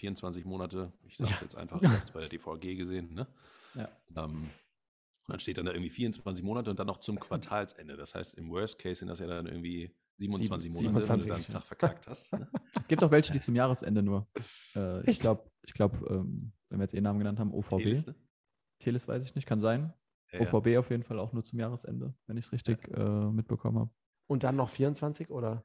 24 Monate. Ich sage es ja. jetzt einfach, ich habe es bei der DVG gesehen. Ne? Ja. Ähm, und dann steht dann da irgendwie 24 Monate und dann noch zum Quartalsende. Das heißt, im Worst Case sind das ja dann irgendwie 27 Monate, 27, wenn du dann einen Tag verkackt hast. Ne? Es gibt auch welche, die zum Jahresende nur. Äh, ich glaube, ich glaub, ähm, wenn wir jetzt eh Namen genannt haben, OVB. Telis, ne? Telis weiß ich nicht, kann sein. Ja, OVB ja. auf jeden Fall auch nur zum Jahresende, wenn ich es richtig ja. äh, mitbekommen habe. Und dann noch 24 oder?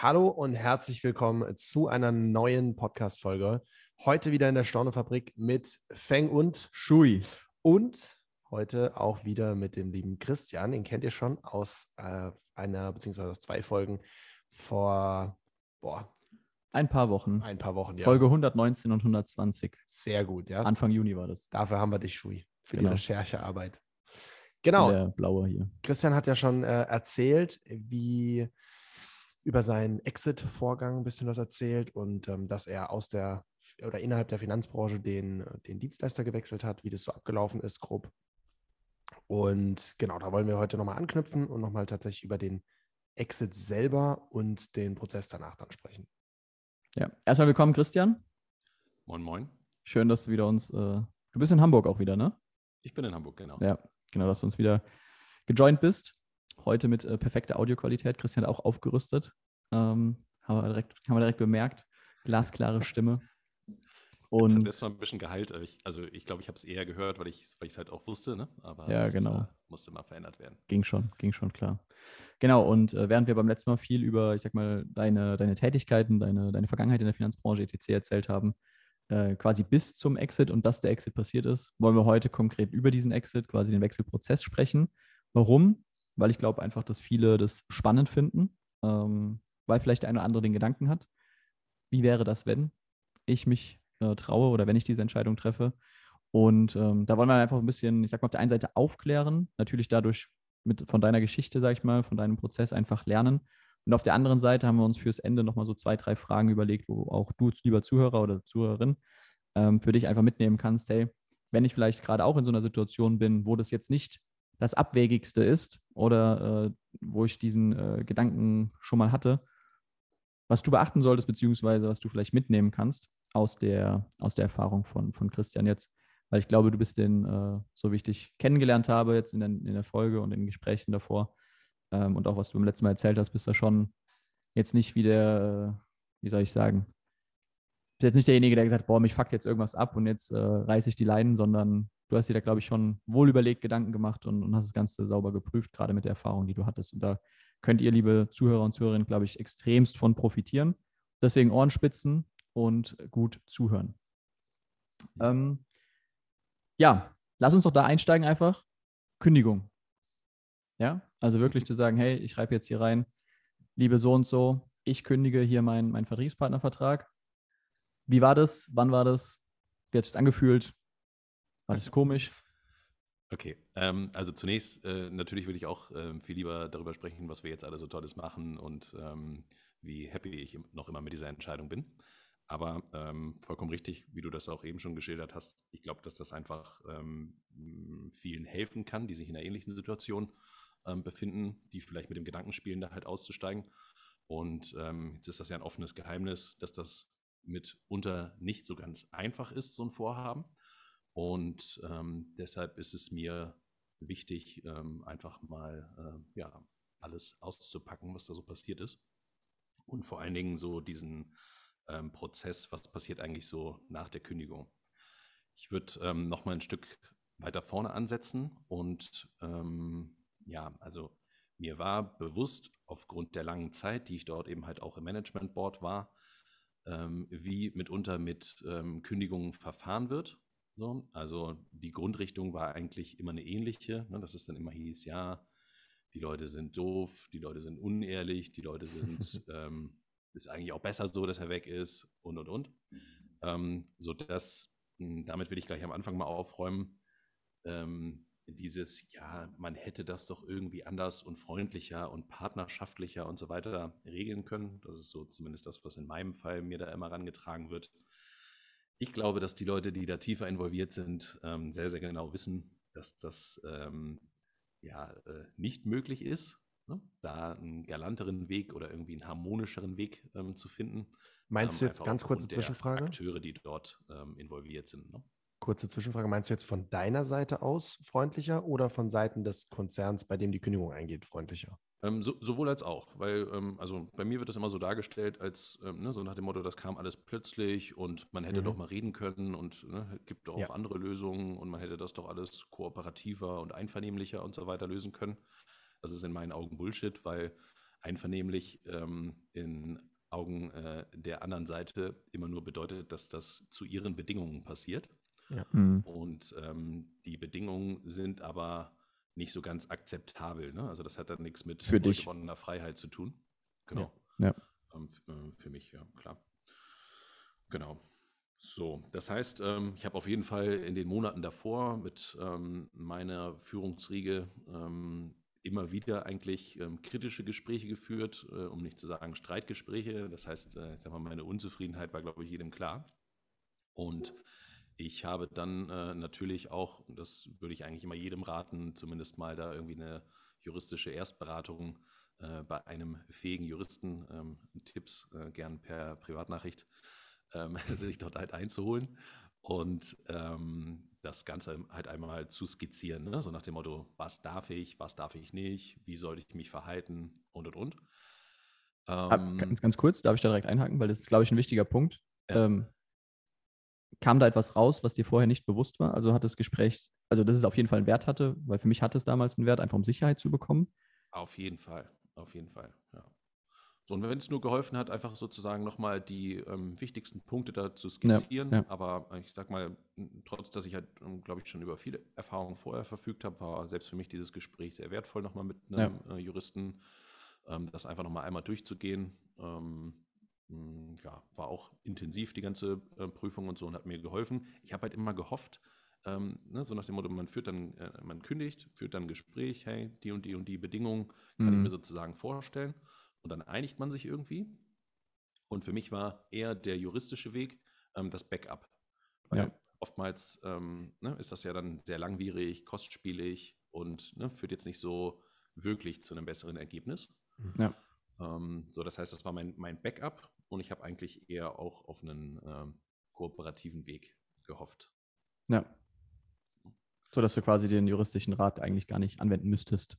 Hallo und herzlich willkommen zu einer neuen Podcast-Folge. Heute wieder in der Stornefabrik mit Feng und Shui. Und heute auch wieder mit dem lieben Christian. Den kennt ihr schon aus äh, einer beziehungsweise aus zwei Folgen vor boah, ein paar Wochen. Ein paar Wochen, ja. Folge 119 und 120. Sehr gut, ja. Anfang Juni war das. Dafür haben wir dich, Shui, für genau. die Recherchearbeit. Genau. Der blaue hier. Christian hat ja schon äh, erzählt, wie über seinen Exit-Vorgang ein bisschen was erzählt und ähm, dass er aus der oder innerhalb der Finanzbranche den, den Dienstleister gewechselt hat, wie das so abgelaufen ist, grob. Und genau, da wollen wir heute nochmal anknüpfen und nochmal tatsächlich über den Exit selber und den Prozess danach dann sprechen. Ja, erstmal willkommen, Christian. Moin, moin. Schön, dass du wieder uns, äh, du bist in Hamburg auch wieder, ne? Ich bin in Hamburg, genau. Ja, genau, dass du uns wieder gejoint bist. Heute mit äh, perfekter Audioqualität. Christian hat auch aufgerüstet. Ähm, haben, wir direkt, haben wir direkt bemerkt. Glasklare Stimme. Und das war ein bisschen geheilt. Ich, also ich glaube, ich habe es eher gehört, weil ich es weil halt auch wusste, ne? aber ja, genau. Äh, musste mal verändert werden. Ging schon, ging schon klar. Genau, und äh, während wir beim letzten Mal viel über, ich sag mal, deine, deine Tätigkeiten, deine, deine Vergangenheit in der Finanzbranche etc. erzählt haben, äh, quasi bis zum Exit und dass der Exit passiert ist, wollen wir heute konkret über diesen Exit, quasi den Wechselprozess sprechen. Warum? Weil ich glaube einfach, dass viele das spannend finden, ähm, weil vielleicht der eine oder andere den Gedanken hat, wie wäre das, wenn ich mich äh, traue oder wenn ich diese Entscheidung treffe. Und ähm, da wollen wir einfach ein bisschen, ich sag mal, auf der einen Seite aufklären, natürlich dadurch mit, von deiner Geschichte, sag ich mal, von deinem Prozess einfach lernen. Und auf der anderen Seite haben wir uns fürs Ende nochmal so zwei, drei Fragen überlegt, wo auch du, lieber Zuhörer oder Zuhörerin, ähm, für dich einfach mitnehmen kannst, hey, wenn ich vielleicht gerade auch in so einer Situation bin, wo das jetzt nicht das Abwegigste ist oder äh, wo ich diesen äh, Gedanken schon mal hatte, was du beachten solltest, beziehungsweise was du vielleicht mitnehmen kannst aus der, aus der Erfahrung von, von Christian jetzt. Weil ich glaube, du bist den, äh, so wie ich dich kennengelernt habe, jetzt in der, in der Folge und in den Gesprächen davor ähm, und auch was du beim letzten Mal erzählt hast, bist du schon jetzt nicht wie der, äh, wie soll ich sagen, bist jetzt nicht derjenige, der gesagt hat, boah, mich fuckt jetzt irgendwas ab und jetzt äh, reiße ich die Leinen, sondern du hast dir da, glaube ich, schon wohl überlegt Gedanken gemacht und, und, hast das Ganze sauber geprüft, gerade mit der Erfahrung, die du hattest. Und da könnt ihr, liebe Zuhörer und Zuhörerinnen, glaube ich, extremst von profitieren. Deswegen Ohrenspitzen und gut zuhören. Ähm, ja, lass uns doch da einsteigen einfach. Kündigung. Ja, also wirklich zu sagen, hey, ich schreibe jetzt hier rein, liebe so und so, ich kündige hier meinen mein Vertriebspartnervertrag. Wie war das? Wann war das? Wie hat es angefühlt? Das komisch? Okay, ähm, also zunächst äh, natürlich würde ich auch äh, viel lieber darüber sprechen, was wir jetzt alle so Tolles machen und ähm, wie happy ich noch immer mit dieser Entscheidung bin. Aber ähm, vollkommen richtig, wie du das auch eben schon geschildert hast. Ich glaube, dass das einfach ähm, vielen helfen kann, die sich in einer ähnlichen Situation ähm, befinden, die vielleicht mit dem Gedanken spielen, da halt auszusteigen. Und ähm, jetzt ist das ja ein offenes Geheimnis, dass das mitunter nicht so ganz einfach ist, so ein Vorhaben. Und ähm, deshalb ist es mir wichtig, ähm, einfach mal äh, ja, alles auszupacken, was da so passiert ist. Und vor allen Dingen so diesen ähm, Prozess, was passiert eigentlich so nach der Kündigung. Ich würde ähm, noch mal ein Stück weiter vorne ansetzen und ähm, ja, also mir war bewusst aufgrund der langen Zeit, die ich dort eben halt auch im Management Board war, ähm, wie mitunter mit ähm, Kündigungen verfahren wird. So, also die Grundrichtung war eigentlich immer eine ähnliche, ne, dass es dann immer hieß, ja, die Leute sind doof, die Leute sind unehrlich, die Leute sind, ähm, ist eigentlich auch besser so, dass er weg ist und und und. Ähm, so dass, hm, damit will ich gleich am Anfang mal aufräumen, ähm, dieses, ja, man hätte das doch irgendwie anders und freundlicher und partnerschaftlicher und so weiter regeln können. Das ist so zumindest das, was in meinem Fall mir da immer rangetragen wird. Ich glaube, dass die Leute, die da tiefer involviert sind, ähm, sehr, sehr genau wissen, dass das ähm, ja äh, nicht möglich ist, ne? da einen galanteren Weg oder irgendwie einen harmonischeren Weg ähm, zu finden. Meinst ähm, du jetzt ganz kurze Zwischenfrage? Akteure, die dort ähm, involviert sind. Ne? Kurze Zwischenfrage. Meinst du jetzt von deiner Seite aus freundlicher oder von Seiten des Konzerns, bei dem die Kündigung eingeht, freundlicher? Ähm, so, sowohl als auch, weil ähm, also bei mir wird das immer so dargestellt, als ähm, ne, so nach dem Motto, das kam alles plötzlich und man hätte Mhm. doch mal reden können und ne, gibt doch auch Ja. andere Lösungen und man hätte das doch alles kooperativer und einvernehmlicher und so weiter lösen können. Das ist in meinen Augen Bullshit, weil einvernehmlich ähm, in Augen äh, der anderen Seite immer nur bedeutet, dass das zu ihren Bedingungen passiert. Mhm. Und ähm, die Bedingungen sind aber nicht so ganz akzeptabel. Ne? Also das hat dann nichts mit Für dich. gewonnener Freiheit zu tun. Genau. Ja. Ähm, äh, für mich, ja, klar. Genau. So, das heißt, ähm, ich habe auf jeden Fall in den Monaten davor mit ähm, meiner Führungsriege ähm, immer wieder eigentlich ähm, kritische Gespräche geführt, äh, um nicht zu sagen Streitgespräche. Das heißt, äh, ich sag mal, meine Unzufriedenheit war, glaube ich, jedem klar. Und ich habe dann äh, natürlich auch, und das würde ich eigentlich immer jedem raten, zumindest mal da irgendwie eine juristische Erstberatung äh, bei einem fähigen Juristen, ähm, Tipps äh, gern per Privatnachricht, ähm, sich dort halt einzuholen und ähm, das Ganze halt einmal zu skizzieren, ne? so nach dem Motto, was darf ich, was darf ich nicht, wie soll ich mich verhalten und und und. Ähm, Ganz, ganz kurz, darf ich da direkt einhaken, weil das ist, glaube ich, ein wichtiger Punkt. Ja. Ähm, kam da etwas raus, was dir vorher nicht bewusst war? Also hat das Gespräch, also dass es auf jeden Fall einen Wert hatte, weil für mich hatte es damals einen Wert, einfach um Sicherheit zu bekommen. Auf jeden Fall, auf jeden Fall, ja. So, und wenn es nur geholfen hat, einfach sozusagen nochmal die ähm, wichtigsten Punkte da zu skizzieren, ja. aber äh, ich sag mal, trotz dass ich halt, glaube ich, schon über viele Erfahrungen vorher verfügt habe, war selbst für mich dieses Gespräch sehr wertvoll, nochmal mit einem äh, Juristen, ähm, das einfach nochmal einmal durchzugehen. Ähm, ja, war auch intensiv, die ganze äh, Prüfung und so, und hat mir geholfen. Ich habe halt immer gehofft, ähm, ne, so nach dem Motto, man führt dann, äh, man kündigt, führt dann ein Gespräch, hey, die und die und die Bedingungen kann ich Mhm. mir sozusagen vorstellen. Und dann einigt man sich irgendwie. Und für mich war eher der juristische Weg ähm, das Backup. Weil Ja. oftmals ähm, ne, ist das ja dann sehr langwierig, kostspielig und ne, führt jetzt nicht so wirklich zu einem besseren Ergebnis. Ja. Ähm, so, das heißt, das war mein, mein Backup und ich habe eigentlich eher auch auf einen ähm, kooperativen Weg gehofft. Ja. So dass du quasi den juristischen Rat eigentlich gar nicht anwenden müsstest.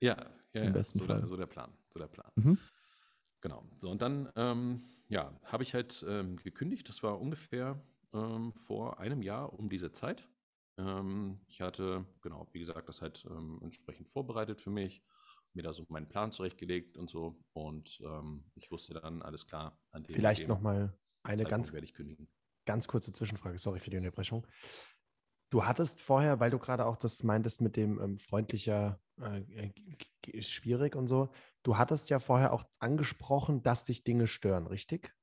Ja, ja, Im ja besten so, Fall. Der, so der Plan. So der Plan. Mhm. Genau. So, und dann, ähm, ja, habe ich halt ähm, gekündigt. Das war ungefähr ähm, vor einem Jahr um diese Zeit. Ähm, ich hatte, genau, wie gesagt, das halt ähm, entsprechend vorbereitet für mich, mir da so meinen Plan zurechtgelegt und so. Und ähm, ich wusste dann, alles klar, an dem, Vielleicht nochmal eine Zeitpunkt ganz, werde ich kündigen. ganz kurze Zwischenfrage. Sorry für die Unterbrechung. Du hattest vorher, weil du gerade auch das meintest mit dem ähm, freundlicher, äh, ist schwierig und so, du hattest ja vorher auch angesprochen, dass dich Dinge stören, richtig?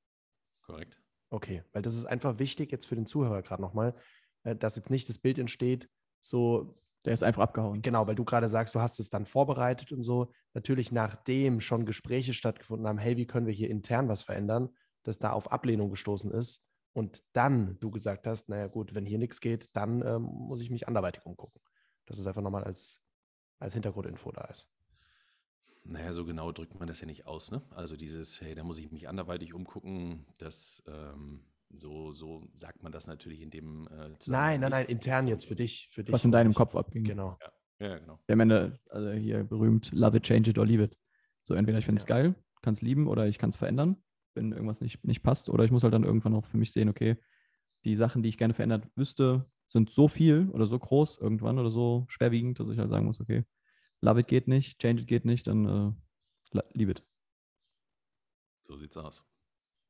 Korrekt. Okay, weil das ist einfach wichtig jetzt für den Zuhörer gerade nochmal, äh, dass jetzt nicht das Bild entsteht, so Der ist einfach abgehauen. Genau, weil du gerade sagst, du hast es dann vorbereitet und so. Natürlich, nachdem schon Gespräche stattgefunden haben, hey, wie können wir hier intern was verändern, dass da auf Ablehnung gestoßen ist und dann du gesagt hast, naja gut, wenn hier nichts geht, dann ähm, muss ich mich anderweitig umgucken. Dass es einfach nochmal als, als Hintergrundinfo da ist. Naja, so genau drückt man das ja nicht aus, ne? Also dieses, hey, da muss ich mich anderweitig umgucken, das, ähm, so, so sagt man das natürlich in dem äh, Nein, nein, nein, intern jetzt für dich. Für dich Was in deinem. Kopf abging. Genau. Ja, ja, genau. Der Ende, also hier berühmt, love it, change it or leave it. So entweder ich finde es Ja. geil, kann es lieben oder ich kann es verändern. wenn irgendwas nicht, nicht passt. Oder ich muss halt dann irgendwann auch für mich sehen, okay, die Sachen, die ich gerne verändert wüsste, sind so viel oder so groß irgendwann oder so schwerwiegend, dass ich halt sagen muss, okay, love it geht nicht, change it geht nicht, dann äh, leave it. So sieht's aus.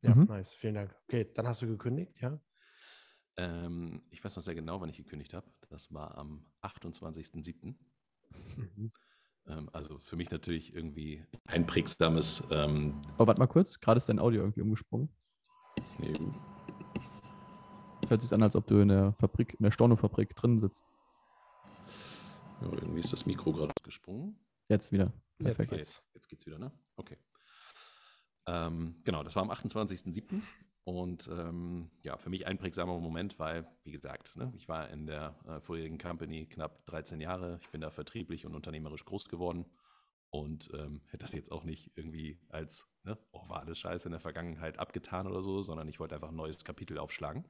Ja, Mhm. nice. Vielen Dank. Okay, dann hast du gekündigt, ja? Ähm, ich weiß noch sehr genau, wann ich gekündigt habe. Das war am 28.07. Mhm. Ähm, also für mich natürlich irgendwie einprägsames. Ähm, Aber warte mal kurz, gerade ist dein Audio irgendwie umgesprungen. nee, Es hört sich an, als ob du in der Fabrik, in der Storno-Fabrik drin sitzt. ja, irgendwie ist das Mikro gerade gesprungen. Jetzt wieder. Jetzt Perfekt. Ah, geht's. jetzt, jetzt geht's wieder, ne? Okay. Ähm, genau, das war am 28.07. Und ähm, ja, für mich einprägsamer Moment, weil, wie gesagt, ne, ich war in der äh, vorherigen Company knapp 13 Jahre. Ich bin da vertrieblich und unternehmerisch groß geworden und ähm, hätte das jetzt auch nicht irgendwie als, ne, oh, war alles scheiße in der Vergangenheit abgetan oder so, sondern ich wollte einfach ein neues Kapitel aufschlagen.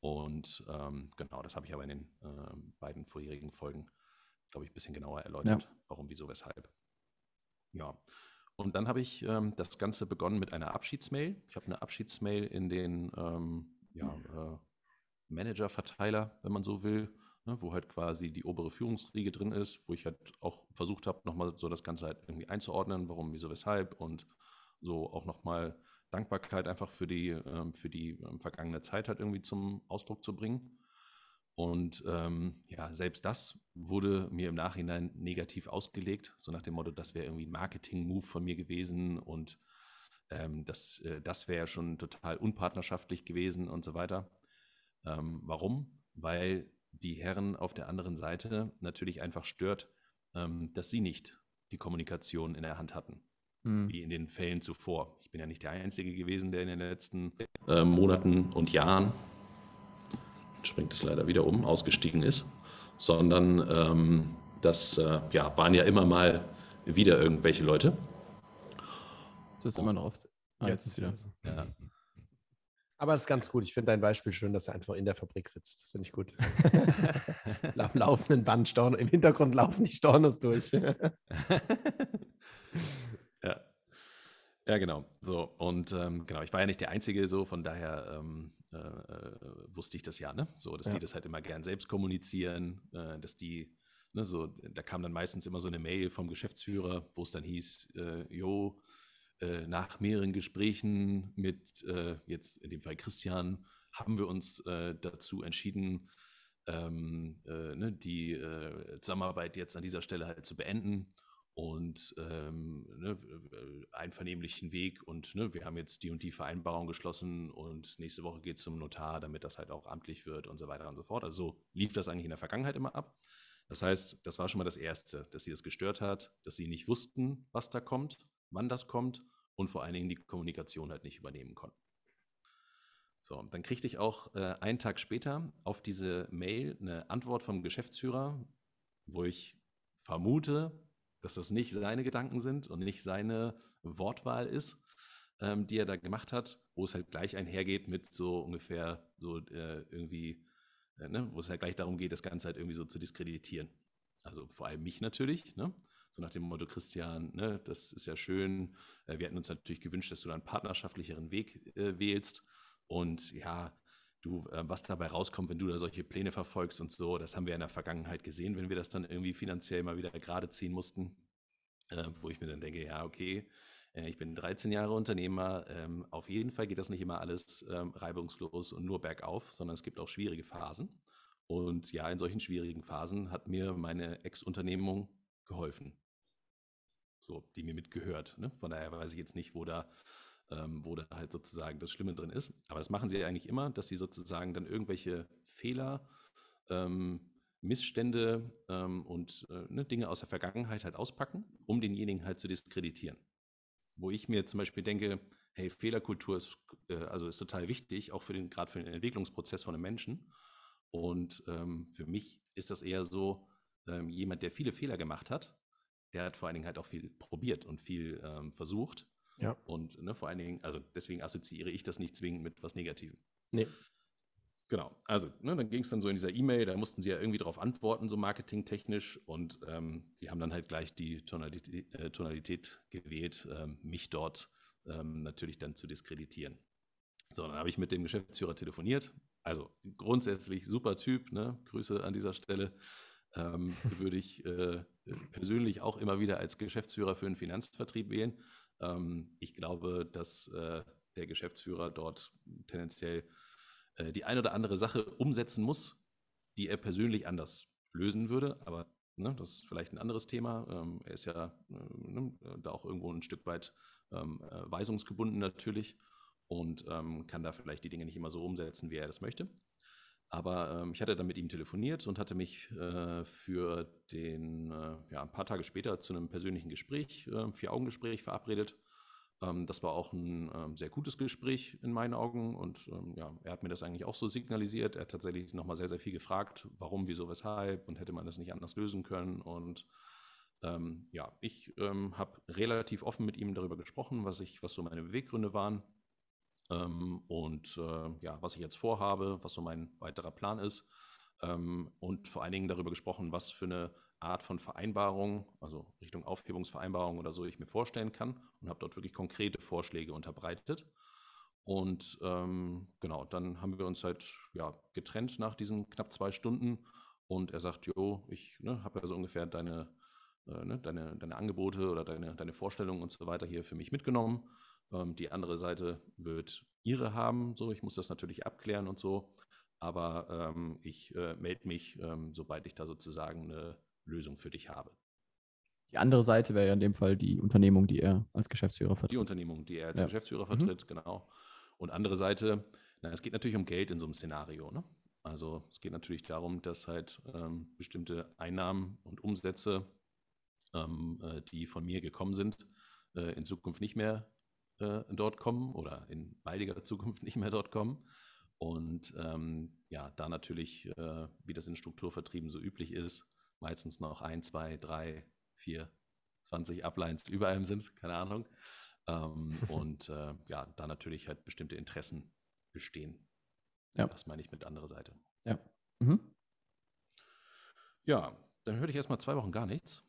Und ähm, genau, das habe ich aber in den ähm, beiden vorherigen Folgen, glaube ich, ein bisschen genauer erläutert, warum, wieso, weshalb. Ja, und dann habe ich ähm, das Ganze begonnen mit einer Abschiedsmail. Ich habe eine Abschiedsmail in den ähm, ja, äh, Manager-Verteiler, wenn man so will, ne, wo halt quasi die obere Führungsriege drin ist, wo ich halt auch versucht habe, nochmal so das Ganze halt irgendwie einzuordnen, warum, wieso, weshalb und so auch nochmal Dankbarkeit einfach für die, ähm, für die ähm, vergangene Zeit halt irgendwie zum Ausdruck zu bringen. Und ähm, ja, selbst das wurde mir im Nachhinein negativ ausgelegt, so nach dem Motto, das wäre irgendwie ein Marketing-Move von mir gewesen und ähm, das, äh, das wäre schon total unpartnerschaftlich gewesen und so weiter. Ähm, warum? Weil die Herren auf der anderen Seite natürlich einfach stört, ähm, dass sie nicht die Kommunikation in der Hand hatten Hm. wie in den Fällen zuvor. Ich bin ja nicht der Einzige gewesen, der in den letzten äh, Monaten und Jahren, springt es leider wieder um, ausgestiegen ist, sondern ähm, das äh, ja, waren ja immer mal wieder irgendwelche Leute. Das ist immer noch oft. Ah, jetzt ist wieder. so. Ja, Aber es ist ganz gut. Ich finde dein Beispiel schön, dass er einfach in der Fabrik sitzt. Das Finde ich gut. Am laufenden Band, Storno, im Hintergrund laufen die Stornos durch. ja. genau. So, und ähm, genau, ich war ja nicht der Einzige, so, von daher ähm, äh, wusste ich das ja, ne? So, dass Ja. die das halt immer gern selbst kommunizieren, äh, dass die, ne, so, da kam dann meistens immer so eine Mail vom Geschäftsführer, wo es dann hieß, äh, jo, äh, nach mehreren Gesprächen mit äh, jetzt in dem Fall Christian haben wir uns äh, dazu entschieden, ähm, äh, ne, die Zusammenarbeit jetzt an dieser Stelle halt zu beenden und ähm, ne, einvernehmlichen Weg und ne, wir haben jetzt die und die Vereinbarung geschlossen und nächste Woche geht es zum Notar, damit das halt auch amtlich wird und so weiter und so fort. Also so lief das eigentlich in der Vergangenheit immer ab. Das heißt, das war schon mal das Erste, dass sie das gestört hat, dass sie nicht wussten, was da kommt, wann das kommt und vor allen Dingen die Kommunikation halt nicht übernehmen konnten. So, dann kriegte ich auch äh, einen Tag später auf diese Mail eine Antwort vom Geschäftsführer, wo ich vermute, dass das nicht seine Gedanken sind und nicht seine Wortwahl ist, ähm, die er da gemacht hat, wo es halt gleich einhergeht mit so ungefähr so äh, irgendwie, äh, ne, wo es halt gleich darum geht, das Ganze halt irgendwie so zu diskreditieren. Also vor allem mich natürlich, ne? So nach dem Motto, Christian, ne, das ist ja schön. Äh, wir hätten uns natürlich gewünscht, dass du da einen partnerschaftlicheren Weg äh, wählst. Und ja, du, äh, was dabei rauskommt, wenn du da solche Pläne verfolgst und so, das haben wir in der Vergangenheit gesehen, wenn wir das dann irgendwie finanziell mal wieder gerade ziehen mussten. Äh, wo ich mir dann denke, ja, okay, äh, ich bin 13 Jahre Unternehmer. Ähm, auf jeden Fall geht das nicht immer alles ähm, reibungslos und nur bergauf, sondern es gibt auch schwierige Phasen. Und ja, in solchen schwierigen Phasen hat mir meine Ex-Unternehmung geholfen. So, die mir mitgehört. Ne? Von daher weiß ich jetzt nicht, wo da, ähm, wo da halt sozusagen das Schlimme drin ist. Aber das machen sie eigentlich immer, dass sie sozusagen dann irgendwelche Fehler, ähm, Missstände ähm, und äh, ne, Dinge aus der Vergangenheit halt auspacken, um denjenigen halt zu diskreditieren. Wo ich mir zum Beispiel denke, hey, Fehlerkultur ist, äh, also ist total wichtig, auch für den, gerade für den Entwicklungsprozess von einem Menschen. Und ähm, für mich ist das eher so, ähm, jemand, der viele Fehler gemacht hat, der hat vor allen Dingen halt auch viel probiert und viel ähm, versucht. Ja. Und ne, vor allen Dingen, also deswegen assoziiere ich das nicht zwingend mit was Negativem. Nee. Genau, also ne, dann ging es dann so in dieser E-Mail, da mussten sie ja irgendwie darauf antworten, so marketingtechnisch. Und ähm, sie haben dann halt gleich die Tonalität, äh, Tonalität gewählt, ähm, mich dort ähm, natürlich dann zu diskreditieren. So, dann habe ich mit dem Geschäftsführer telefoniert. Also grundsätzlich super Typ, ne? Grüße an dieser Stelle. Ähm, würde ich äh, persönlich auch immer wieder als Geschäftsführer für einen Finanzvertrieb wählen. Ähm, ich glaube, dass äh, der Geschäftsführer dort tendenziell äh, die eine oder andere Sache umsetzen muss, die er persönlich anders lösen würde. Aber ne, das ist vielleicht ein anderes Thema. Ähm, er ist ja äh, ne, da auch irgendwo ein Stück weit ähm, äh, weisungsgebunden natürlich und ähm, kann da vielleicht die Dinge nicht immer so umsetzen, wie er das möchte. Aber ähm, ich hatte dann mit ihm telefoniert und hatte mich äh, für den, äh, ja, ein paar Tage später zu einem persönlichen Gespräch, äh, Vier-Augen-Gespräch verabredet. Ähm, das war auch ein ähm, sehr gutes Gespräch in meinen Augen und ähm, ja, er hat mir das eigentlich auch so signalisiert. Er hat tatsächlich nochmal sehr, sehr viel gefragt, warum, wieso, weshalb und hätte man das nicht anders lösen können. Und ähm, ja, ich ähm, habe relativ offen mit ihm darüber gesprochen, was ich, was so meine Beweggründe waren ähm, und äh, ja, was ich jetzt vorhabe, was so mein weiterer Plan ist. Ähm, und vor allen Dingen darüber gesprochen, was für eine Art von Vereinbarung, also Richtung Aufhebungsvereinbarung oder so, ich mir vorstellen kann und habe dort wirklich konkrete Vorschläge unterbreitet. Und ähm, genau, dann haben wir uns halt ja, getrennt nach diesen knapp zwei Stunden. Und er sagt, jo, ich ne, habe ja so ungefähr deine, äh, ne, deine, deine Angebote oder deine, deine Vorstellungen und so weiter hier für mich mitgenommen. Ähm, die andere Seite wird ihre haben. So, ich muss das natürlich abklären und so. Aber ähm, ich äh, melde mich, ähm, sobald ich da sozusagen eine Lösung für dich habe. Die andere Seite wäre ja in dem Fall die Unternehmung, die er als Geschäftsführer vertritt. Die Unternehmung, die er als Ja. Geschäftsführer Mhm. vertritt, genau. Und andere Seite, na, es geht natürlich um Geld in so einem Szenario. Ne? Also es geht natürlich darum, dass halt ähm, bestimmte Einnahmen und Umsätze, ähm, äh, die von mir gekommen sind, äh, in Zukunft nicht mehr äh, dort kommen oder in baldiger Zukunft nicht mehr dort kommen. Und ähm, ja, da natürlich, äh, wie das in Strukturvertrieben so üblich ist, meistens noch ein, zwei, drei, vier, 20 Uplines über einem sind, keine Ahnung. Ähm, und äh, ja, da natürlich halt bestimmte Interessen bestehen. Ja. Das meine ich mit anderer Seite. Ja. Mhm. Ja, dann hörte ich erstmal zwei Wochen gar nichts.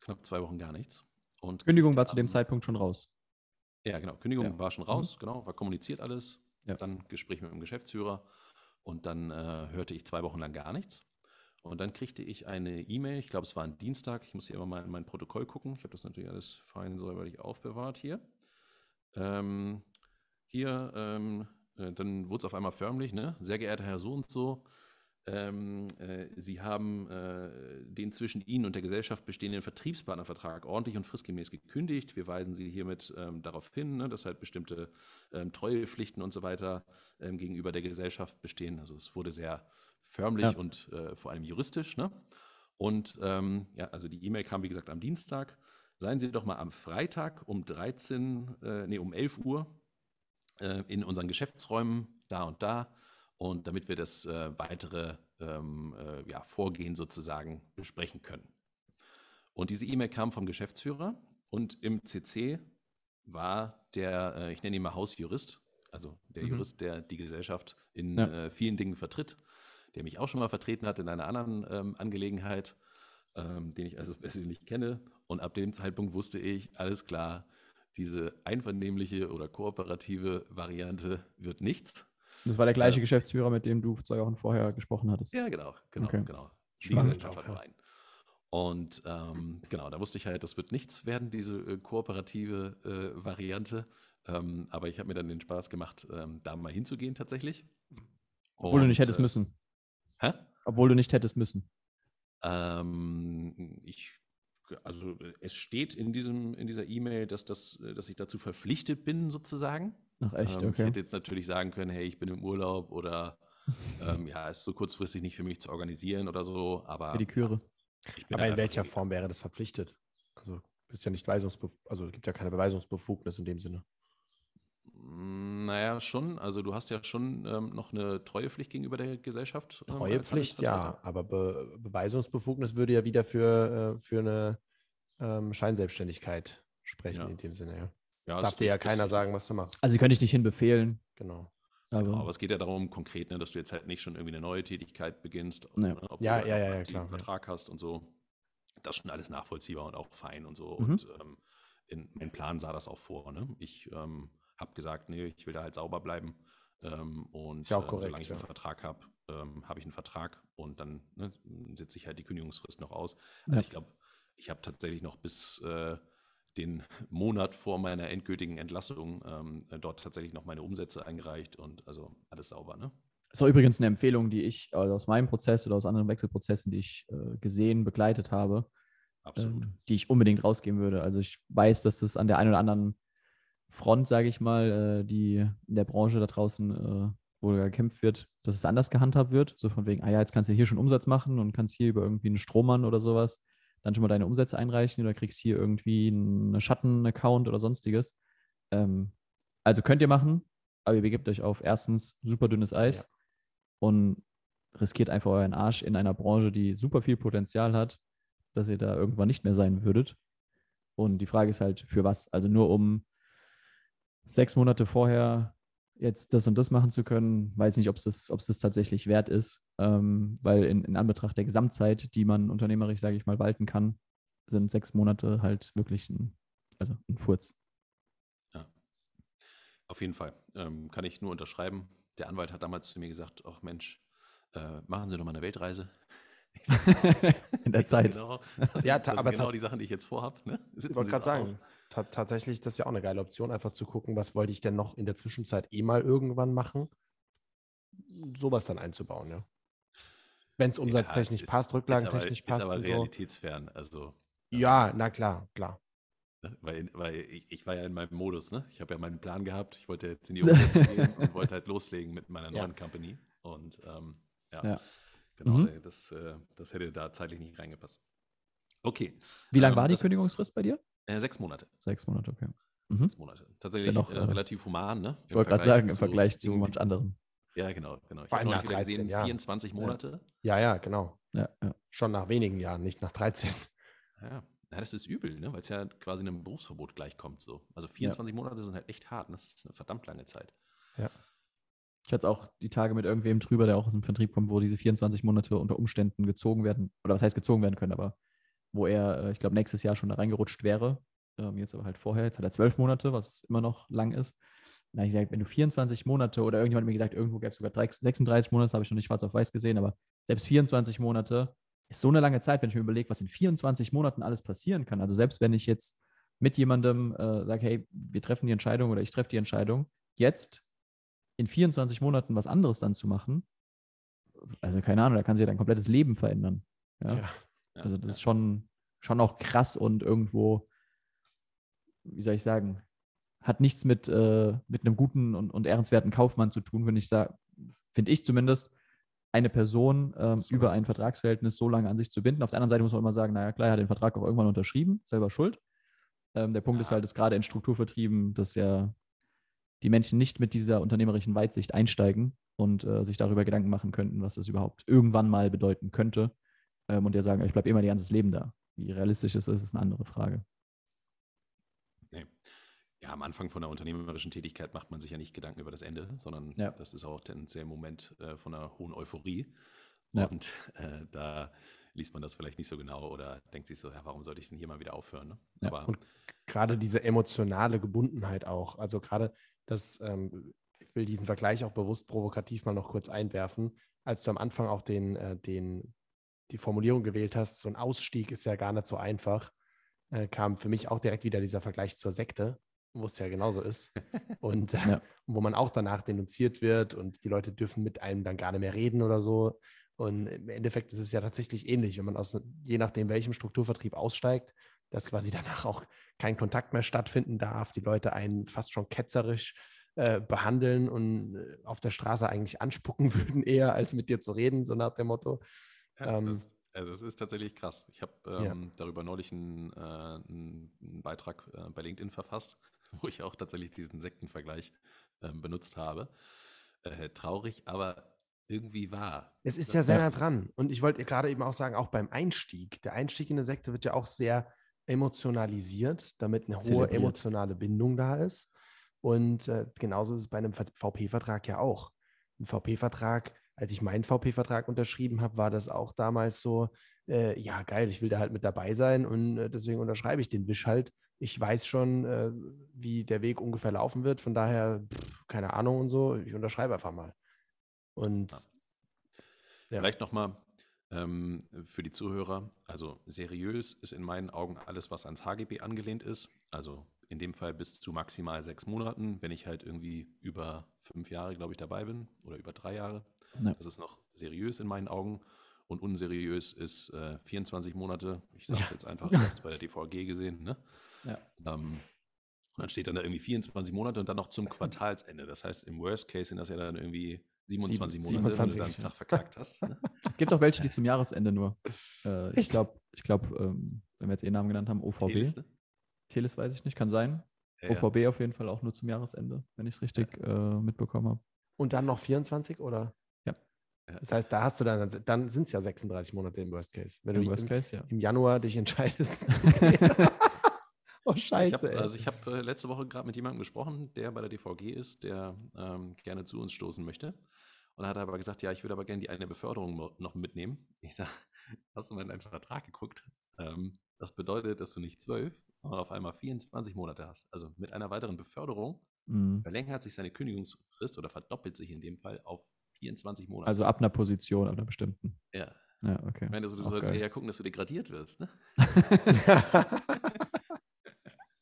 Knapp zwei Wochen gar nichts. Und Kündigung war zu dem Zeitpunkt schon raus. Ja, genau. Kündigung Ja. war schon raus, genau, war kommuniziert alles. Ja. Dann Gespräch mit dem Geschäftsführer und dann äh, hörte ich zwei Wochen lang gar nichts. Und dann kriegte ich eine E-Mail, ich glaube, es war ein Dienstag, ich muss hier immer mal in mein Protokoll gucken. Ich habe das natürlich alles fein säuberlich aufbewahrt hier. Ähm, hier, ähm, äh, dann wurde es auf einmal förmlich, ne? Sehr geehrter Herr so und so, ähm, äh, Sie haben äh, den zwischen Ihnen und der Gesellschaft bestehenden Vertriebspartnervertrag ordentlich und fristgemäß gekündigt. Wir weisen Sie hiermit ähm, darauf hin, ne, dass halt bestimmte ähm, Treuepflichten und so weiter ähm, gegenüber der Gesellschaft bestehen. Also es wurde sehr förmlich Ja. und äh, vor allem juristisch. Ne? Und ähm, ja, also die E-Mail kam wie gesagt am Dienstag. Seien Sie doch mal am Freitag um 13, äh, nee, um 11 Uhr äh, in unseren Geschäftsräumen da und da und damit wir das äh, weitere ähm, äh, ja, Vorgehen sozusagen besprechen können. Und diese E-Mail kam vom Geschäftsführer und im CC war der, äh, ich nenne ihn mal Hausjurist, also der Mhm. Jurist, der die Gesellschaft in Ja. äh, vielen Dingen vertritt, der mich auch schon mal vertreten hat in einer anderen ähm, Angelegenheit, ähm, den ich also persönlich kenne. Und ab dem Zeitpunkt wusste ich, alles klar, diese einvernehmliche oder kooperative Variante wird nichts. Das war der gleiche Ja. Geschäftsführer, mit dem du zwei Wochen vorher gesprochen hattest. Ja, genau, genau, Okay. genau. Spannend Gesellschaft auch, ja. nur einen. Und ähm, genau, da wusste ich halt, das wird nichts werden, diese äh, kooperative äh, Variante. Ähm, aber ich habe mir dann den Spaß gemacht, ähm, da mal hinzugehen tatsächlich. Obwohl du nicht Und, hättest äh, müssen. Hä? Obwohl du nicht hättest müssen. Ähm, ich, also es steht in diesem, in dieser E-Mail, dass, das, äh, dass ich dazu verpflichtet bin, sozusagen. Ach echt, Ähm, Ich okay. hätte jetzt natürlich sagen können, hey, ich bin im Urlaub oder ähm, ja, ist so kurzfristig nicht für mich zu organisieren oder so, aber Für die Chöre. ich bin Aber in welcher. Form wäre das verpflichtet? Also bist ja nicht weisungsbef also es gibt ja keine Beweisungsbefugnis in dem Sinne. Mm, Naja, schon. Also du hast ja schon ähm, noch eine Treuepflicht gegenüber der Gesellschaft. ähm, Treuepflicht, ja, aber Be Beweisungsbefugnis würde ja wieder für, äh, für eine ähm, Scheinselbstständigkeit sprechen Ja. in dem Sinne, ja. Ja, Darf dir ja keiner sagen, was du machst. Also könnte ich dich hinbefehlen, Genau. aber, Genau, aber es geht ja darum, konkret, ne, dass du jetzt halt nicht schon irgendwie eine neue Tätigkeit beginnst, Ja. ne, obwohl Ja, du ja, halt ja, ja, einen klar, ja. Vertrag hast und so. Das ist schon alles nachvollziehbar und auch fein und so. Mhm. Und ähm, in, mein Plan sah das auch vor. Ne? Ich ähm, habe gesagt, nee, ich will da halt sauber bleiben. Ähm, und Ist ja auch ähm, korrekt, solange ich einen ja. Vertrag habe, ähm, habe ich einen Vertrag und dann ne, sitze ich halt die Kündigungsfrist noch aus. Ja. Also ich glaube, ich habe tatsächlich noch bis äh, den Monat vor meiner endgültigen Entlassung ähm, äh, dort tatsächlich noch meine Umsätze eingereicht und also alles sauber, ne? Das war übrigens eine Empfehlung, die ich also aus meinem Prozess oder aus anderen Wechselprozessen, die ich äh, gesehen, begleitet habe, Absolut. ähm, die ich unbedingt rausgeben würde. Also ich weiß, dass das an der einen oder anderen Front, sage ich mal, äh, die in der Branche da draußen, äh, wo gekämpft wird, dass es anders gehandhabt wird. So von wegen, ah ja, jetzt kannst du hier schon Umsatz machen und kannst hier über irgendwie einen Strohmann oder sowas dann schon mal deine Umsätze einreichen oder kriegst hier irgendwie einen Schatten-Account oder sonstiges. Ähm, also könnt ihr machen, aber ihr begebt euch auf erstens super dünnes Eis Ja. und riskiert einfach euren Arsch in einer Branche, die super viel Potenzial hat, dass ihr da irgendwann nicht mehr sein würdet. Und die Frage ist halt, für was? Also nur um sechs Monate vorher jetzt das und das machen zu können, weiß nicht, ob es das, das tatsächlich wert ist, ähm, weil in, in Anbetracht der Gesamtzeit, die man unternehmerisch, sage ich mal, walten kann, sind sechs Monate halt wirklich ein, also ein Furz. Auf jeden Fall. Ähm, kann ich nur unterschreiben. Der Anwalt hat damals zu mir gesagt, ach Mensch, äh, machen Sie doch mal eine Weltreise. In der Zeit. Genau, das, Ja, das aber genau die Sachen, die ich jetzt vorhabe. Ne? Sitzen Ich wollte gerade sagen, ta tatsächlich, das ist ja auch eine geile Option, einfach zu gucken, was wollte ich denn noch in der Zwischenzeit eh mal irgendwann machen. Sowas dann einzubauen, ja. Wenn es umsatztechnisch ist- passt, rücklagentechnisch passt Ist aber so. realitätsfern. Also, Ja, na klar, klar. ne? weil, weil ich, ich war ja in meinem Modus. Ne? Ich habe ja meinen Plan gehabt. Ich wollte jetzt in die Umsetzung gehen und wollte halt loslegen mit meiner Ja. neuen Company. Und ähm, ja, Ja. Genau, Mhm. das, äh, das hätte da zeitlich nicht reingepasst. Okay. Wie lang Ähm, war die Kündigungsfrist bei dir? Äh, sechs Monate. Sechs Monate, okay. Mhm. Sechs Monate. Tatsächlich noch, äh, äh, relativ human, ne? Ich wollte gerade sagen, im Vergleich zu manch anderen. Ja, genau, genau. Ich Vor habe allem neulich nach wieder 13 gesehen, Jahren. 24 Monate. Ja, ja, genau. Ja, ja. Schon nach wenigen Jahren, nicht nach 13. Ja. ja, das ist übel, ne? weil es ja quasi einem Berufsverbot gleichkommt. So. Also 24 Monate sind halt echt hart. und Das ist eine verdammt lange Zeit. Ich hatte auch die Tage mit irgendwem drüber, der auch aus dem Vertrieb kommt, wo diese 24 Monate unter Umständen gezogen werden, oder was heißt gezogen werden können, aber wo er, äh, ich glaube, nächstes Jahr schon da reingerutscht wäre. Ähm, jetzt aber halt vorher. Jetzt hat er zwölf Monate, was immer noch lang ist. Und da habe ich gesagt, wenn du 24 Monate oder irgendjemand hat mir gesagt, irgendwo gab es sogar 30 36 Monate, habe ich noch nicht schwarz auf weiß gesehen, aber selbst 24 Monate ist so eine lange Zeit, wenn ich mir überlege, was in 24 Monaten alles passieren kann. Also selbst wenn ich jetzt mit jemandem äh, sage, hey, wir treffen die Entscheidung oder ich treffe die Entscheidung, jetzt in 24 Monaten was anderes dann zu machen, also keine Ahnung, da kann sich ja dein komplettes Leben verändern. Ja? Ja. Ja, Also das ist schon, schon auch krass und irgendwo, wie soll ich sagen, hat nichts mit, äh, mit einem guten und, und ehrenswerten Kaufmann zu tun, wenn ich sage, finde ich zumindest, eine Person ähm, So über ein. Vertragsverhältnis so lange an sich zu binden. Auf der anderen Seite muss man immer sagen, naja, klar, er hat den Vertrag auch irgendwann unterschrieben, selber schuld. Ähm, der Punkt ist halt, dass gerade in Strukturvertrieben, dass ja die Menschen nicht mit dieser unternehmerischen Weitsicht einsteigen und äh, sich darüber Gedanken machen könnten, was das überhaupt irgendwann mal bedeuten könnte. Ähm, und der sagen, ich bleibe immer ihr ganzes Leben da. Wie realistisch ist, das ist eine andere Frage. Nee. Ja, am Anfang von der unternehmerischen Tätigkeit macht man sich ja nicht Gedanken über das Ende, sondern Ja. das ist auch tendenziell ein Moment äh, von einer hohen Euphorie. Ja. Und äh, da liest man das vielleicht nicht so genau oder denkt sich so, ja, warum sollte ich denn hier mal wieder aufhören? Ne? Ja, Aber und Gerade diese emotionale Gebundenheit auch. Also gerade das, ähm, ich will diesen Vergleich auch bewusst provokativ mal noch kurz einwerfen. Als du am Anfang auch den, äh, den, die Formulierung gewählt hast, so ein Ausstieg ist ja gar nicht so einfach, äh, kam für mich auch direkt wieder dieser Vergleich zur Sekte, wo es ja genauso ist. Und äh, Ja. wo man auch danach denunziert wird und die Leute dürfen mit einem dann gar nicht mehr reden oder so. Und im Endeffekt ist es ja tatsächlich ähnlich, wenn man aus, je nachdem, welchem Strukturvertrieb aussteigt, dass quasi danach auch kein Kontakt mehr stattfinden darf, die Leute einen fast schon ketzerisch äh, behandeln und äh, auf der Straße eigentlich anspucken würden, eher als mit dir zu reden, so nach dem Motto. Ja, Ähm, das, also es ist tatsächlich krass. Ich habe Ja. ähm, darüber neulich einen, äh, einen Beitrag äh, bei LinkedIn verfasst, wo ich auch tatsächlich diesen Sektenvergleich ähm, benutzt habe. Äh, traurig, aber irgendwie wahr. Es ist ja sehr Ja. nah dran. Und ich wollte gerade eben auch sagen, auch beim Einstieg, der Einstieg in eine Sekte wird ja auch sehr emotionalisiert, damit eine hohe emotionale Bindung da ist. Und äh, genauso ist es bei einem VP-Vertrag ja auch. Ein VP-Vertrag, als ich meinen VP-Vertrag unterschrieben habe, war das auch damals so, äh, ja geil, ich will da halt mit dabei sein und äh, deswegen unterschreibe ich den Wisch halt, Ich weiß schon, äh, wie der Weg ungefähr laufen wird. Von daher, pff, keine Ahnung und so. Ich unterschreibe einfach mal. Und. Ja. Vielleicht nochmal ähm, für die Zuhörer. Also seriös ist in meinen Augen alles, was ans HGB angelehnt ist. Also in dem Fall bis zu maximal sechs Monaten, wenn ich halt irgendwie über fünf Jahre, glaube ich, dabei bin oder über drei Jahre. Ja. Das ist noch seriös in meinen Augen. Und unseriös ist äh, 24 Monate. Ich sage es jetzt einfach, ich habe es bei der DVG gesehen. Ne? Ja. Ähm, und dann steht dann da irgendwie 24 Monate und dann noch zum Quartalsende. Das heißt, im Worst Case sind das ja dann irgendwie 27 Sieben- Monate, wenn du 27, einen ja. Tag verkackt hast. Ne? Es gibt auch welche, die zum Jahresende nur. Äh, ich glaube, ich glaub, ähm, wenn wir jetzt eh Namen genannt haben, OVB. T-Liste? Teles weiß ich nicht, kann sein. Ja, ja. OVB auf jeden Fall auch nur zum Jahresende, wenn ich es richtig äh, mitbekommen habe. Und dann noch 24 oder? Ja. Ja. Das heißt, da hast du dann, dann sind es ja 36 Monate im Worst Case. Wenn Im du Worst im, Case, ja. im Januar dich entscheidest oh, Ich scheiße. hab, ey. also ich habe äh, letzte Woche gerade mit jemandem gesprochen, der bei der DVG ist, der ähm, gerne zu uns stoßen möchte. Und er hat aber gesagt, ja, ich würde aber gerne die eine Beförderung noch mitnehmen. Ich sage, hast du mal in deinen Vertrag geguckt? Ähm, das bedeutet, dass du nicht zwölf, sondern auf einmal 24 Monate hast. Also mit einer weiteren Beförderung Mhm. verlängert sich seine Kündigungsfrist oder verdoppelt sich in dem Fall auf 24 Monate. Also ab einer Position, ab einer bestimmten. ja. Ja, okay. Ich meine, also, du Auch sollst geil. eher gucken, dass du degradiert wirst. Ne?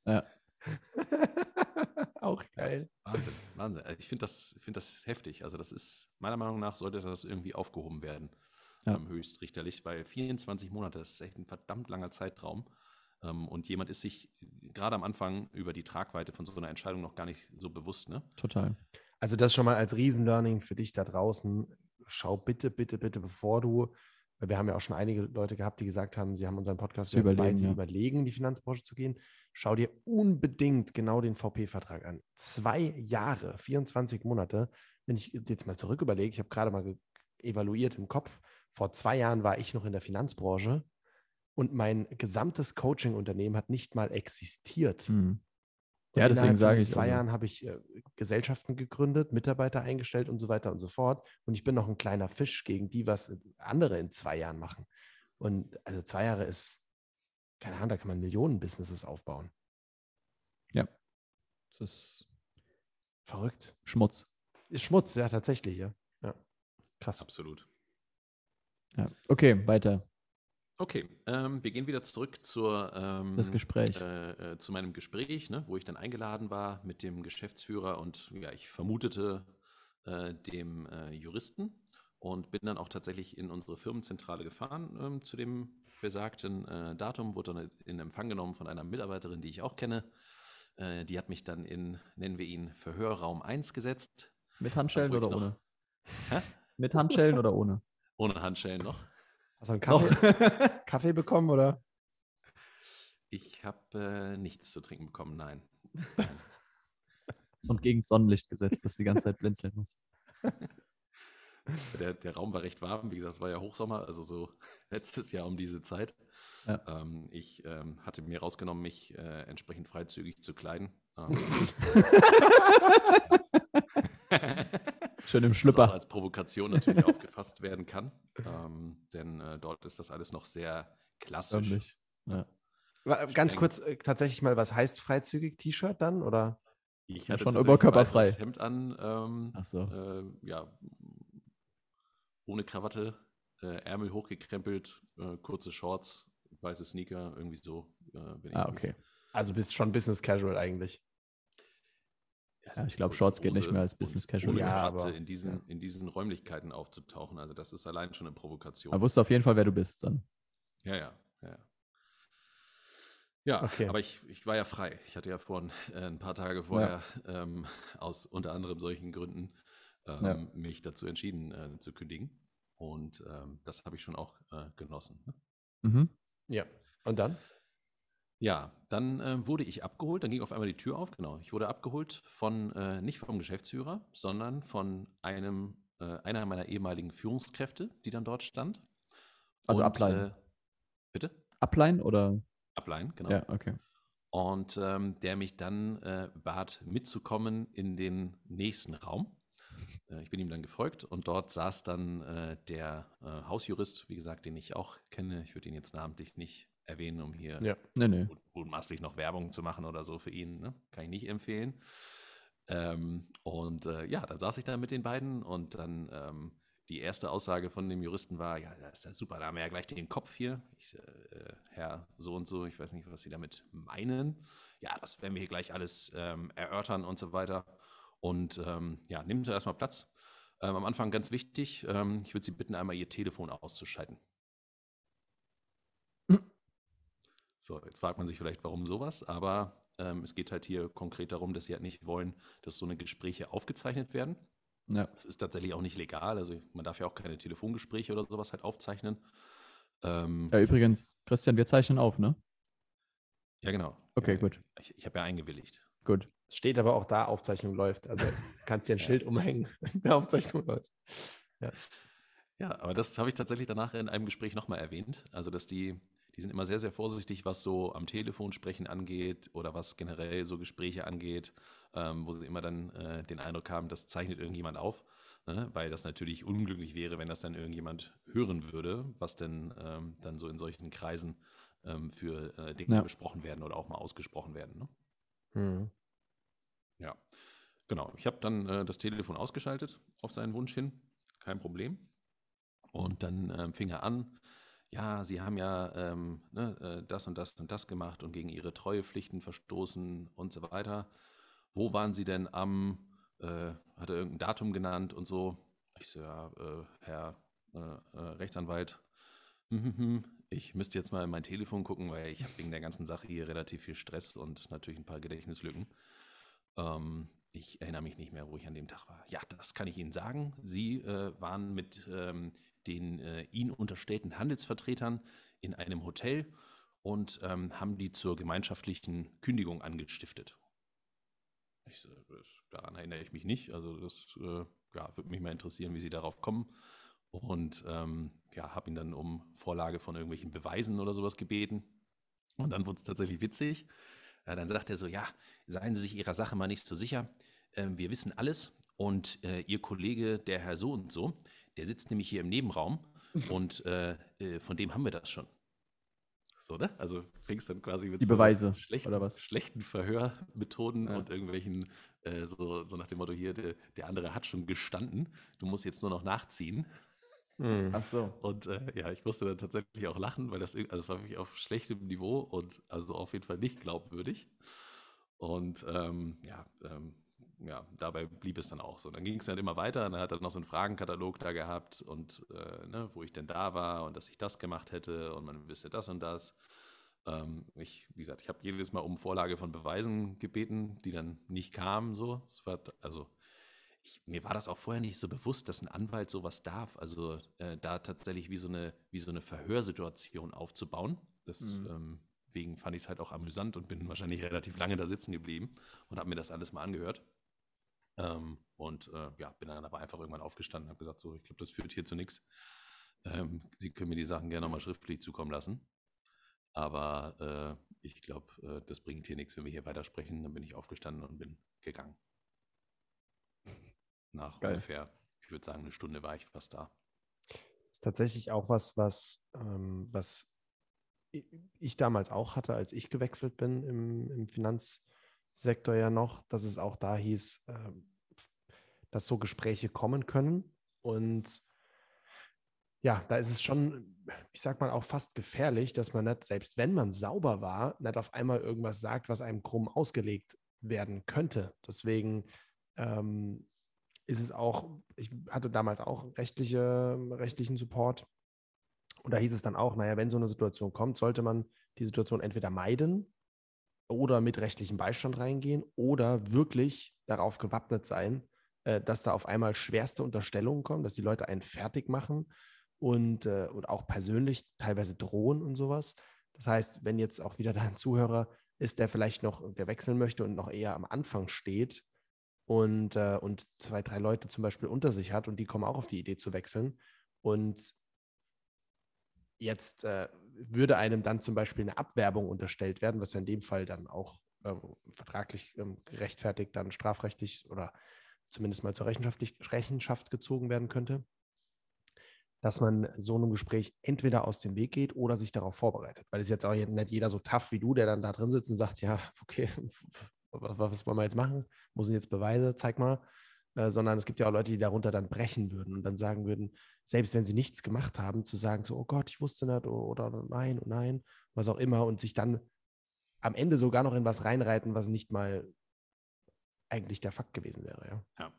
Ja. Auch geil. Wahnsinn, Wahnsinn. Also Ich finde das, find das heftig. Also das ist, meiner Meinung nach sollte das irgendwie aufgehoben werden, Ja. ähm, höchstrichterlich, weil 24 Monate, das ist echt ein verdammt langer Zeitraum. Ähm, und jemand ist sich gerade am Anfang über die Tragweite von so einer Entscheidung noch gar nicht so bewusst. Ne? Total. Also das schon mal als Riesenlearning für dich da draußen. Schau bitte, bitte, bitte, bevor du, wir haben ja auch schon einige Leute gehabt, die gesagt haben, sie haben unseren Podcast Zu überlegen, sie ja. überlegen, in die Finanzbranche zu gehen. Schau dir unbedingt genau den VP-Vertrag an. Zwei Jahre, 24 Monate. Wenn ich jetzt mal zurück überlege, ich habe gerade mal evaluiert im Kopf, vor zwei Jahren war ich noch in der Finanzbranche und mein gesamtes Coaching-Unternehmen hat nicht mal existiert. Mhm. Und Ja, deswegen sage ich, zwei also- Jahren habe ich äh, Gesellschaften gegründet, Mitarbeiter eingestellt und so weiter und so fort. Und ich bin noch ein kleiner Fisch gegen die, was andere in zwei Jahren machen. Und also zwei Jahre ist, keine Ahnung, da kann man Millionen-Businesses aufbauen. Das ist Verrückt. Schmutz. Ist Schmutz, ja, tatsächlich, ja. ja. Krass. Absolut. Ja. Okay, weiter. Okay, ähm, wir gehen wieder zurück zur, ähm, Das Gespräch. Äh, äh, zu meinem Gespräch, ne, wo ich dann eingeladen war mit dem Geschäftsführer und ja, ich vermutete äh, dem äh, Juristen und bin dann auch tatsächlich in unsere Firmenzentrale gefahren ähm, zu dem besagten äh, Datum, wurde dann in Empfang genommen von einer Mitarbeiterin, die ich auch kenne. Äh, die hat mich dann in, nennen wir ihn, Verhörraum 1 gesetzt. Mit Handschellen oder noch- ohne? Hä? Mit Handschellen oder ohne? Ohne Handschellen noch. Hast du einen Kaffee, Kaffee bekommen oder? Ich habe äh, nichts zu trinken bekommen, nein. nein. Und gegen Sonnenlicht gesetzt, dass du die ganze Zeit blinzeln musst. Der, der Raum war recht warm, wie gesagt, es war ja Hochsommer, also so letztes Jahr um diese Zeit. Ja. Ähm, ich ähm, hatte mir rausgenommen, mich äh, entsprechend freizügig zu kleiden. Ähm, Schön im Schlüpper. als Provokation natürlich aufgefasst werden kann, ähm, denn äh, dort ist das alles noch sehr klassisch. Ja. Ganz kurz äh, tatsächlich mal, was heißt freizügig T-Shirt dann? Oder? Ich hatte schon oberkörperfrei. weißes Hemd an, ähm, Ach so. äh, ja, ohne Krawatte, äh, Ärmel hochgekrempelt, äh, kurze Shorts, weiße Sneaker, irgendwie so. Äh, bin Ah, ich okay. Also bist schon Business Casual eigentlich. Also Ja, ich glaub, kurze Shorts geht nicht mehr als Business Casual. Ja, aber- in, diesen, ja. in diesen Räumlichkeiten aufzutauchen. Also das ist allein schon eine Provokation. Man wusste auf jeden Fall, wer du bist dann. ja, ja, ja. Ja, Okay. aber ich, ich war ja frei. Ich hatte ja vor äh, ein paar Tage vorher ähm, aus unter anderem solchen Gründen ähm, Ja. mich dazu entschieden äh, zu kündigen. Und ähm, das habe ich schon auch äh, genossen. Ne? Mhm. Ja. Und dann? Ja, dann äh, wurde ich abgeholt, dann ging auf einmal die Tür auf, genau. Ich wurde abgeholt von, äh, nicht vom Geschäftsführer, sondern von einem, äh, einer meiner ehemaligen Führungskräfte, die dann dort stand. Also Und, Upline. Äh, bitte? Upline oder? Upline, genau. Ja, okay. Und ähm, der mich dann äh, bat, mitzukommen in den nächsten Raum. Äh, ich bin ihm dann gefolgt und dort saß dann äh, der äh, Hausjurist, wie gesagt, den ich auch kenne. Ich würde ihn jetzt namentlich nicht erwähnen, um hier Ja. Nee, nee. mut- mutmaßlich noch Werbung zu machen oder so für ihn. Ne? Kann ich nicht empfehlen. Ähm, und äh, ja, dann saß ich da mit den beiden und dann ähm, die erste Aussage von dem Juristen war, ja, das ist ja super, da haben wir ja gleich den Kopf hier. Ich, äh, Herr so und so, ich weiß nicht, was Sie damit meinen. Ja, das werden wir hier gleich alles ähm, erörtern und so weiter. Und ähm, ja, nehmen Sie erstmal Platz. Ähm, am Anfang ganz wichtig, ähm, ich würde Sie bitten, einmal Ihr Telefon auszuschalten. So, jetzt fragt man sich vielleicht, warum sowas, aber ähm, es geht halt hier konkret darum, dass sie halt nicht wollen, dass so eine Gespräche aufgezeichnet werden. Ja. Das ist tatsächlich auch nicht legal, also man darf ja auch keine Telefongespräche oder sowas halt aufzeichnen. Ähm, ja, übrigens, Christian, wir zeichnen auf, ne? ja, genau. Okay, ja, gut. Ich, ich habe ja eingewilligt. Gut. Es steht aber auch da, Aufzeichnung läuft. Also kannst dir ein Schild umhängen, der Aufzeichnung läuft. Ja, aber das habe ich tatsächlich danach in einem Gespräch nochmal erwähnt. Also, dass die, die sind immer sehr, sehr vorsichtig, was so am Telefon sprechen angeht oder was generell so Gespräche angeht, ähm, wo sie immer dann äh, den Eindruck haben, das zeichnet irgendjemand auf, ne? weil das natürlich unglücklich wäre, wenn das dann irgendjemand hören würde, was denn ähm, dann so in solchen Kreisen ähm, für äh, Dinge Ja. besprochen werden oder auch mal ausgesprochen werden. Ne? Hm. Ja, genau. Ich habe dann äh, das Telefon ausgeschaltet auf seinen Wunsch hin. Kein Problem. Und dann ähm, fing er an, ja, Sie haben ja ähm, ne, äh, das und das und das gemacht und gegen Ihre Treuepflichten verstoßen und so weiter. Wo waren Sie denn am, äh, hat er irgendein Datum genannt und so? Ich so, ja, äh, Herr äh, äh, Rechtsanwalt, hm, hm, hm, ich müsste jetzt mal in mein Telefon gucken, weil ich habe wegen der ganzen Sache hier relativ viel Stress und natürlich ein paar Gedächtnislücken. Ähm, ich erinnere mich nicht mehr, wo ich an dem Tag war. Ja, das kann ich Ihnen sagen. Sie äh, waren mit ähm, den äh, Ihnen unterstellten Handelsvertretern in einem Hotel und ähm, haben die zur gemeinschaftlichen Kündigung angestiftet. Ich, das, daran erinnere ich mich nicht. Also das äh, ja, würde mich mal interessieren, wie Sie darauf kommen. Und ähm, ja, habe ihn dann um Vorlage von irgendwelchen Beweisen oder sowas gebeten. Und dann wurde es tatsächlich witzig. Ja, dann sagt er so, ja, seien Sie sich Ihrer Sache mal nicht so sicher. Ähm, wir wissen alles und äh, Ihr Kollege, der Herr so und so, der sitzt nämlich hier im Nebenraum und äh, äh, von dem haben wir das schon. So, ne? Also fängst dann quasi mit Die so Beweise, schlechten, oder was? schlechten Verhörmethoden Ja. und irgendwelchen, äh, so, so nach dem Motto hier, der, der andere hat schon gestanden, du musst jetzt nur noch nachziehen. Hm. Ach so. Und äh, ja, ich musste dann tatsächlich auch lachen, weil das, also es war wirklich auf schlechtem Niveau und also auf jeden Fall nicht glaubwürdig. Und ähm, ja, ähm, ja, dabei blieb es dann auch so. Dann ging es dann immer weiter. Und dann hat er noch so einen Fragenkatalog da gehabt und äh, ne, wo ich denn da war und dass ich das gemacht hätte und man wüsste das und das. Ähm, ich, wie gesagt, ich habe jedes Mal um Vorlage von Beweisen gebeten, die dann nicht kamen. So, es war also ich, mir war das auch vorher nicht so bewusst, dass ein Anwalt sowas darf. Also äh, da tatsächlich wie so eine, wie so eine Verhörsituation aufzubauen. Deswegen Mhm. fand ich es halt auch amüsant und bin wahrscheinlich relativ lange da sitzen geblieben und habe mir das alles mal angehört. Ähm, und äh, ja, bin dann aber einfach irgendwann aufgestanden und habe gesagt, so, ich glaube, das führt hier zu nichts. Ähm, Sie können mir die Sachen gerne nochmal schriftlich zukommen lassen. Aber äh, ich glaube, äh, das bringt hier nichts, wenn wir hier weitersprechen. Dann bin ich aufgestanden und bin gegangen. Nach Geil. ungefähr, ich würde sagen, eine Stunde war ich fast da. ist tatsächlich auch was, was, ähm, was ich damals auch hatte, als ich gewechselt bin im, im Finanzsektor ja noch, dass es auch da hieß, ähm, dass so Gespräche kommen können. Und ja, da ist es schon, ich sag mal, auch fast gefährlich, dass man nicht, selbst wenn man sauber war, nicht auf einmal irgendwas sagt, was einem krumm ausgelegt werden könnte. Deswegen ähm, ist es auch, ich hatte damals auch rechtliche, rechtlichen Support. Und da hieß es dann auch, naja, wenn so eine Situation kommt, sollte man die Situation entweder meiden oder mit rechtlichem Beistand reingehen oder wirklich darauf gewappnet sein, äh, dass da auf einmal schwerste Unterstellungen kommen, dass die Leute einen fertig machen und, äh, und auch persönlich teilweise drohen und sowas. Das heißt, wenn jetzt auch wieder da ein Zuhörer ist, der vielleicht noch, der wechseln möchte und noch eher am Anfang steht und, äh, und zwei, drei Leute zum Beispiel unter sich hat und die kommen auch auf die Idee zu wechseln und jetzt äh, würde einem dann zum Beispiel eine Abwerbung unterstellt werden, was ja in dem Fall dann auch äh, vertraglich ähm, gerechtfertigt dann strafrechtlich oder zumindest mal zur Rechenschaft, Rechenschaft gezogen werden könnte. dass man so einem Gespräch entweder aus dem Weg geht oder sich darauf vorbereitet. Weil es jetzt auch nicht jeder so tough wie du, der dann da drin sitzt und sagt, ja, okay, was wollen wir jetzt machen? Muss ich jetzt Beweise, zeig mal. Äh, sondern es gibt ja auch Leute, die darunter dann brechen würden und dann sagen würden, selbst wenn sie nichts gemacht haben, zu sagen, so, oh Gott, ich wusste nicht oder, oder nein und nein, was auch immer und sich dann am Ende sogar noch in was reinreiten, was nicht mal eigentlich der Fakt gewesen wäre. Ja. ja.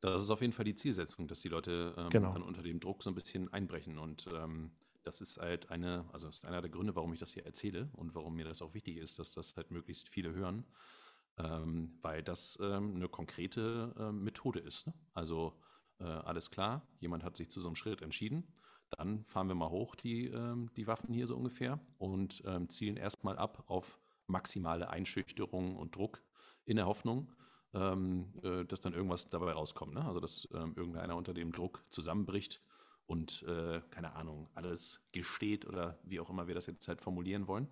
Das ist auf jeden Fall die Zielsetzung, dass die Leute ähm, genau. dann unter dem Druck so ein bisschen einbrechen. Und ähm, das ist halt eine, also ist einer der Gründe, warum ich das hier erzähle und warum mir das auch wichtig ist, dass das halt möglichst viele hören, ähm, weil das ähm, eine konkrete äh, Methode ist. Ne? Also äh, alles klar, jemand hat sich zu so einem Schritt entschieden. Dann fahren wir mal hoch die, ähm, die Waffen hier so ungefähr und ähm, zielen erstmal ab auf maximale Einschüchterung und Druck in der Hoffnung, ähm, äh, dass dann irgendwas dabei rauskommt. Ne? Also dass ähm, irgendeiner unter dem Druck zusammenbricht und, äh, keine Ahnung, alles gesteht oder wie auch immer wir das jetzt halt formulieren wollen.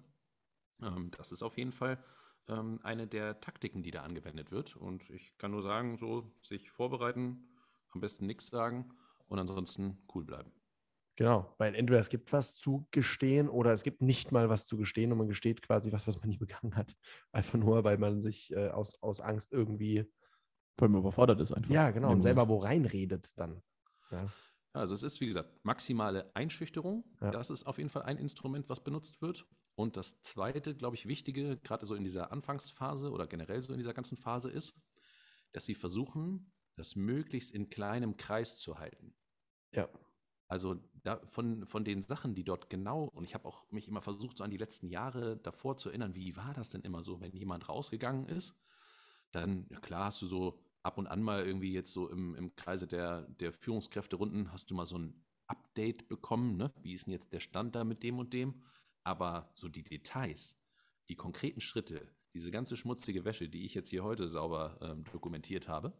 Das ist auf jeden Fall ähm, eine der Taktiken, die da angewendet wird. Und ich kann nur sagen, so sich vorbereiten, am besten nichts sagen und ansonsten cool bleiben. Genau, weil entweder es gibt was zu gestehen oder es gibt nicht mal was zu gestehen und man gesteht quasi was, was man nie begangen hat. Einfach nur, weil man sich äh, aus, aus Angst irgendwie. Vor allem überfordert ist einfach. Ja, genau, und selber wo reinredet dann. Ja. Also es ist, wie gesagt, maximale Einschüchterung. Ja. Das ist auf jeden Fall ein Instrument, was benutzt wird. Und das zweite, glaube ich, wichtige, gerade so in dieser Anfangsphase oder generell so in dieser ganzen Phase ist, dass sie versuchen, das möglichst in kleinem Kreis zu halten. Ja. Also da, von, von den Sachen, die dort genau, und ich habe auch mich immer versucht, so an die letzten Jahre davor zu erinnern, wie war das denn immer so, wenn jemand rausgegangen ist, dann, ja klar, hast du so ab und an mal irgendwie jetzt so im, im Kreise der, der Führungskräfte-Runden, hast du mal so ein Update bekommen, ne? wie ist denn jetzt der Stand da mit dem und dem? Aber so die Details, die konkreten Schritte, diese ganze schmutzige Wäsche, die ich jetzt hier heute sauber ähm, dokumentiert habe,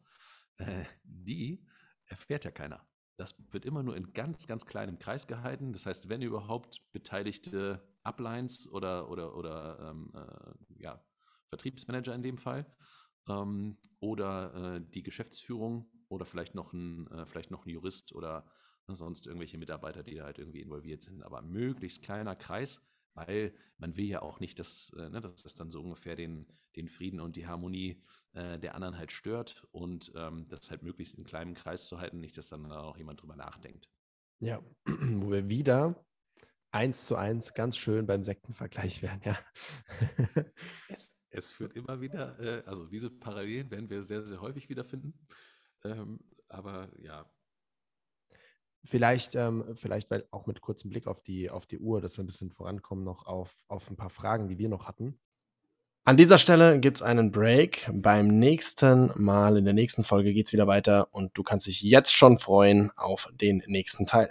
äh, die erfährt ja keiner. Das wird immer nur in ganz, ganz kleinem Kreis gehalten. Das heißt, wenn überhaupt beteiligte Uplines oder, oder, oder ähm, äh, ja, Vertriebsmanager in dem Fall ähm, oder äh, die Geschäftsführung oder vielleicht noch ein, äh, vielleicht noch ein Jurist oder sonst irgendwelche Mitarbeiter, die da halt irgendwie involviert sind. Aber möglichst kleiner Kreis, weil man will ja auch nicht, dass, äh, ne, dass das dann so ungefähr den, den Frieden und die Harmonie äh, der anderen halt stört und ähm, das halt möglichst in kleinem Kreis zu halten, nicht, dass dann auch jemand drüber nachdenkt. Ja, wo wir wieder eins zu eins ganz schön beim Sektenvergleich wären, ja. es, es führt immer wieder, äh, also diese Parallelen werden wir sehr, sehr häufig wiederfinden. Ähm, aber ja, Vielleicht, ähm, vielleicht auch mit kurzem Blick auf die, auf die Uhr, dass wir ein bisschen vorankommen, noch auf, auf ein paar Fragen, die wir noch hatten. An dieser Stelle gibt es einen Break. Beim nächsten Mal, in der nächsten Folge geht es wieder weiter und du kannst dich jetzt schon freuen auf den nächsten Teil.